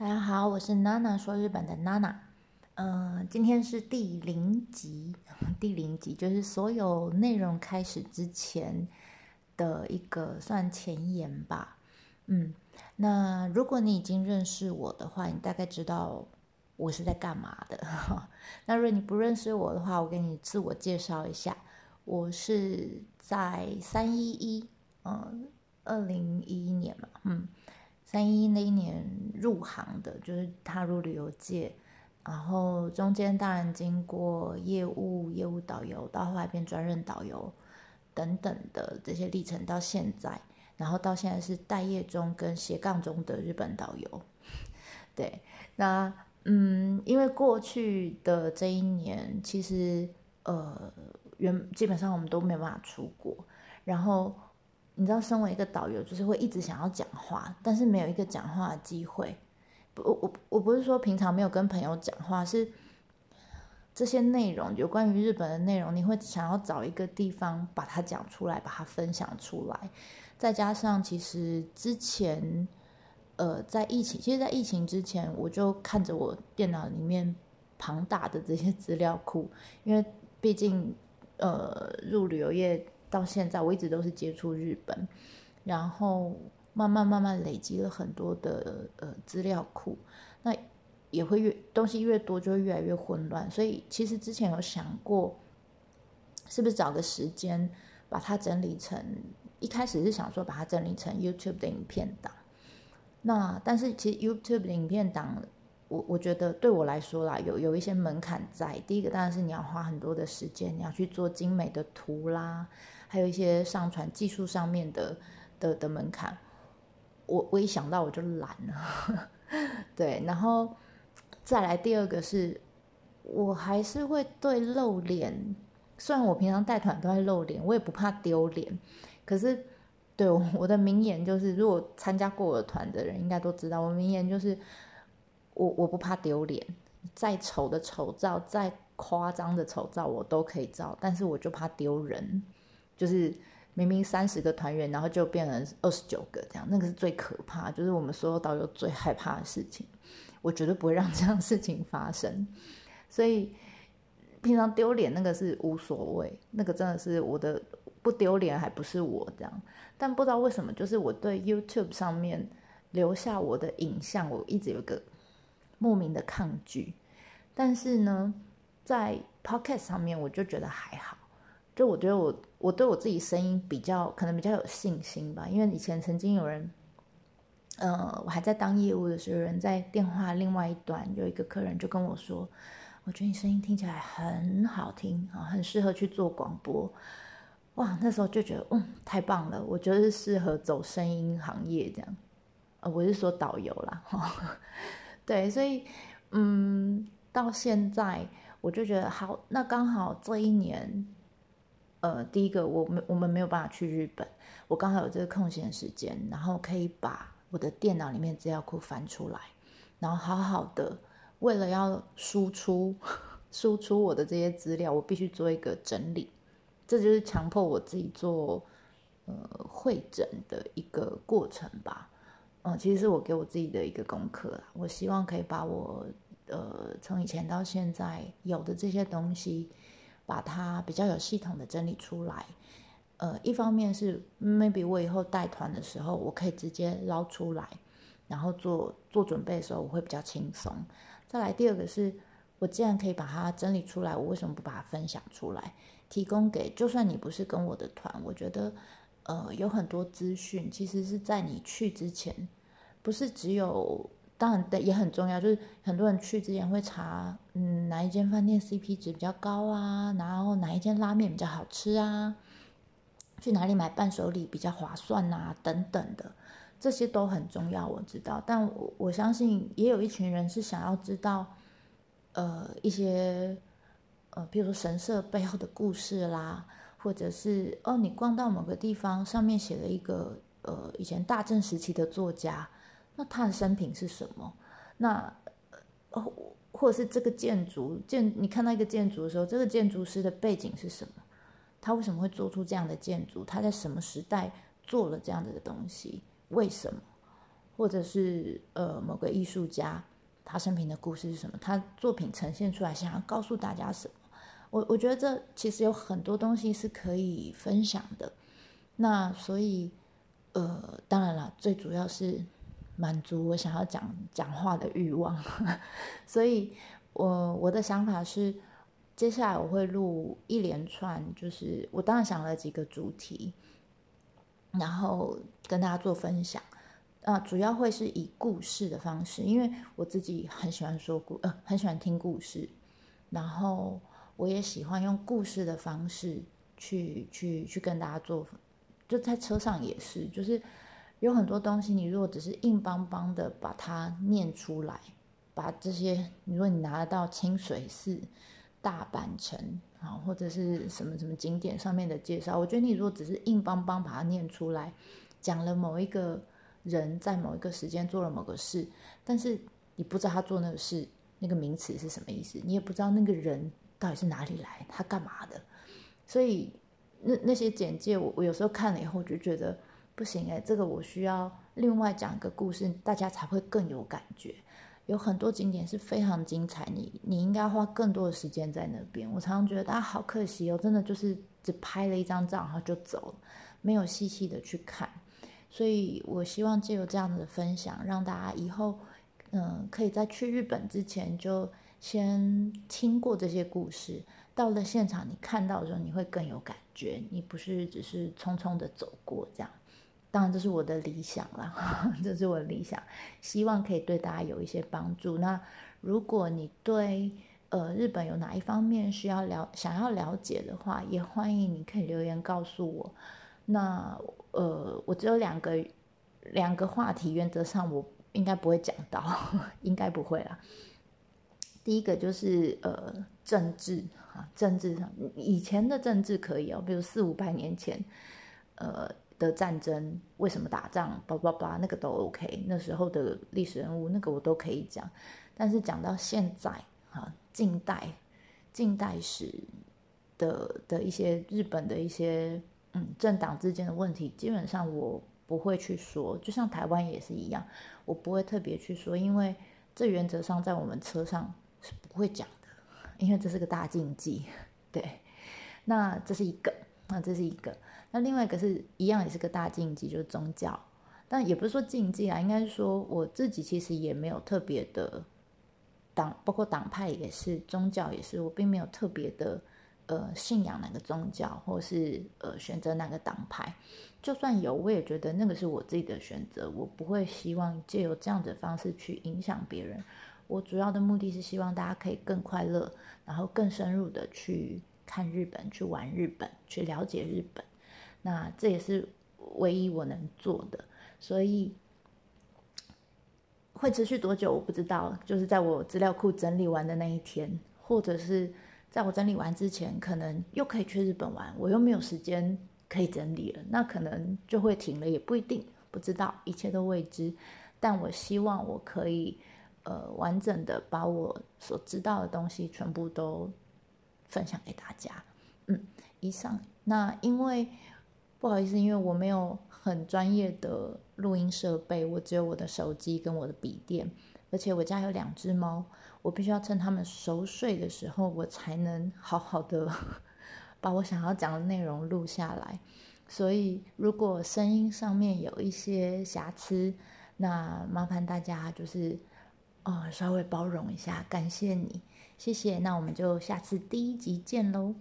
大家好，我是娜娜，说日本的娜娜。嗯，今天是第零集，第零集就是所有内容开始之前的一个算前言吧。嗯，那如果你已经认识我的话，你大概知道我是在干嘛的。那如果你不认识我的话，我给你自我介绍一下，我是在三一一，嗯，二零一一年嘛，嗯。三一那一年入行的，就是踏入旅游界，然后中间当然经过业务、业务导游，到后来变专任导游等等的这些历程，到现在，然后到现在是待业中跟斜杠中的日本导游。对，那嗯，因为过去的这一年，其实呃，原基本上我们都没办法出国，然后。你知道，身为一个导游，就是会一直想要讲话，但是没有一个讲话的机会。我我我不是说平常没有跟朋友讲话，是这些内容有关于日本的内容，你会想要找一个地方把它讲出来，把它分享出来。再加上，其实之前，呃，在疫情，其实，在疫情之前，我就看着我电脑里面庞大的这些资料库，因为毕竟，呃，入旅游业。到现在我一直都是接触日本，然后慢慢慢慢累积了很多的呃资料库，那也会越东西越多就会越来越混乱，所以其实之前有想过，是不是找个时间把它整理成，一开始是想说把它整理成 YouTube 的影片档，那但是其实 YouTube 的影片档。我我觉得对我来说啦，有有一些门槛在。第一个当然是你要花很多的时间，你要去做精美的图啦，还有一些上传技术上面的的的门槛。我我一想到我就懒了，对。然后再来第二个是，我还是会对露脸，虽然我平常带团都会露脸，我也不怕丢脸。可是对我的名言就是，如果参加过我的团的人应该都知道，我名言就是。我我不怕丢脸，再丑的丑照，再夸张的丑照，我都可以照。但是我就怕丢人，就是明明三十个团员，然后就变成二十九个这样，那个是最可怕，就是我们所有导游最害怕的事情。我绝对不会让这样事情发生。所以平常丢脸那个是无所谓，那个真的是我的不丢脸，还不是我这样。但不知道为什么，就是我对 YouTube 上面留下我的影像，我一直有个。莫名的抗拒，但是呢，在 Pocket 上面我就觉得还好，就我觉得我我对我自己声音比较可能比较有信心吧，因为以前曾经有人，呃，我还在当业务的时候，有人在电话另外一端有一个客人就跟我说，我觉得你声音听起来很好听啊，很适合去做广播，哇，那时候就觉得嗯太棒了，我觉得是适合走声音行业这样，呃，我是说导游啦。对，所以，嗯，到现在我就觉得好，那刚好这一年，呃，第一个我们我们没有办法去日本，我刚好有这个空闲时间，然后可以把我的电脑里面资料库翻出来，然后好好的，为了要输出 输出我的这些资料，我必须做一个整理，这就是强迫我自己做呃会诊的一个过程吧。嗯，其实是我给我自己的一个功课啦我希望可以把我呃从以前到现在有的这些东西，把它比较有系统的整理出来。呃，一方面是 maybe 我以后带团的时候，我可以直接捞出来，然后做做准备的时候我会比较轻松。再来第二个是，我既然可以把它整理出来，我为什么不把它分享出来，提供给就算你不是跟我的团，我觉得。呃，有很多资讯，其实是在你去之前，不是只有，当然的也很重要，就是很多人去之前会查，嗯，哪一间饭店 CP 值比较高啊，然后哪一间拉面比较好吃啊，去哪里买伴手礼比较划算啊，等等的，这些都很重要，我知道，但我我相信也有一群人是想要知道，呃，一些，呃，比如说神社背后的故事啦。或者是哦，你逛到某个地方，上面写了一个呃，以前大正时期的作家，那他的生平是什么？那哦，或者是这个建筑建，你看到一个建筑的时候，这个建筑师的背景是什么？他为什么会做出这样的建筑？他在什么时代做了这样子的东西？为什么？或者是呃某个艺术家他生平的故事是什么，他作品呈现出来想要告诉大家什么。我我觉得这其实有很多东西是可以分享的。那所以呃，当然了，最主要是满足我想要讲讲话的欲望。所以我我的想法是。接下来我会录一连串，就是我当然想了几个主题，然后跟大家做分享。啊，主要会是以故事的方式，因为我自己很喜欢说故，呃，很喜欢听故事，然后我也喜欢用故事的方式去去去跟大家做。就在车上也是，就是有很多东西，你如果只是硬邦邦的把它念出来，把这些，如果你拿得到清水寺。大阪城啊，或者是什么什么景点上面的介绍，我觉得你如果只是硬邦邦把它念出来，讲了某一个人在某一个时间做了某个事，但是你不知道他做那个事那个名词是什么意思，你也不知道那个人到底是哪里来，他干嘛的，所以那那些简介我我有时候看了以后就觉得不行哎，这个我需要另外讲一个故事，大家才会更有感觉。有很多景点是非常精彩，你你应该花更多的时间在那边。我常常觉得大家，好可惜哦，真的就是只拍了一张照，然后就走了，没有细细的去看。所以我希望借由这样子的分享，让大家以后嗯，可以在去日本之前就先听过这些故事，到了现场你看到的时候，你会更有感觉，你不是只是匆匆的走过这样。当然，这是我的理想啦，这是我的理想，希望可以对大家有一些帮助。那如果你对呃日本有哪一方面需要了想要了解的话，也欢迎你可以留言告诉我。那呃，我只有两个两个话题，原则上我应该不会讲到，应该不会啦。第一个就是呃政治啊，政治上以前的政治可以哦，比如四五百年前，呃。的战争为什么打仗？叭叭叭，那个都 OK。那时候的历史人物，那个我都可以讲。但是讲到现在啊，近代、近代史的的一些日本的一些嗯政党之间的问题，基本上我不会去说。就像台湾也是一样，我不会特别去说，因为这原则上在我们车上是不会讲的，因为这是个大禁忌。对，那这是一个，那这是一个。那另外一个是一样，也是个大禁忌，就是宗教。但也不是说禁忌啊，应该是说我自己其实也没有特别的党，包括党派也是，宗教也是，我并没有特别的呃信仰哪个宗教，或是呃选择哪个党派。就算有，我也觉得那个是我自己的选择，我不会希望借由这样的方式去影响别人。我主要的目的是希望大家可以更快乐，然后更深入的去看日本，去玩日本，去了解日本。那这也是唯一我能做的，所以会持续多久我不知道。就是在我资料库整理完的那一天，或者是在我整理完之前，可能又可以去日本玩，我又没有时间可以整理了，那可能就会停了，也不一定，不知道，一切都未知。但我希望我可以呃完整的把我所知道的东西全部都分享给大家。嗯，以上那因为。不好意思，因为我没有很专业的录音设备，我只有我的手机跟我的笔电，而且我家有两只猫，我必须要趁它们熟睡的时候，我才能好好的 把我想要讲的内容录下来。所以，如果声音上面有一些瑕疵，那麻烦大家就是呃稍微包容一下，感谢你，谢谢。那我们就下次第一集见喽。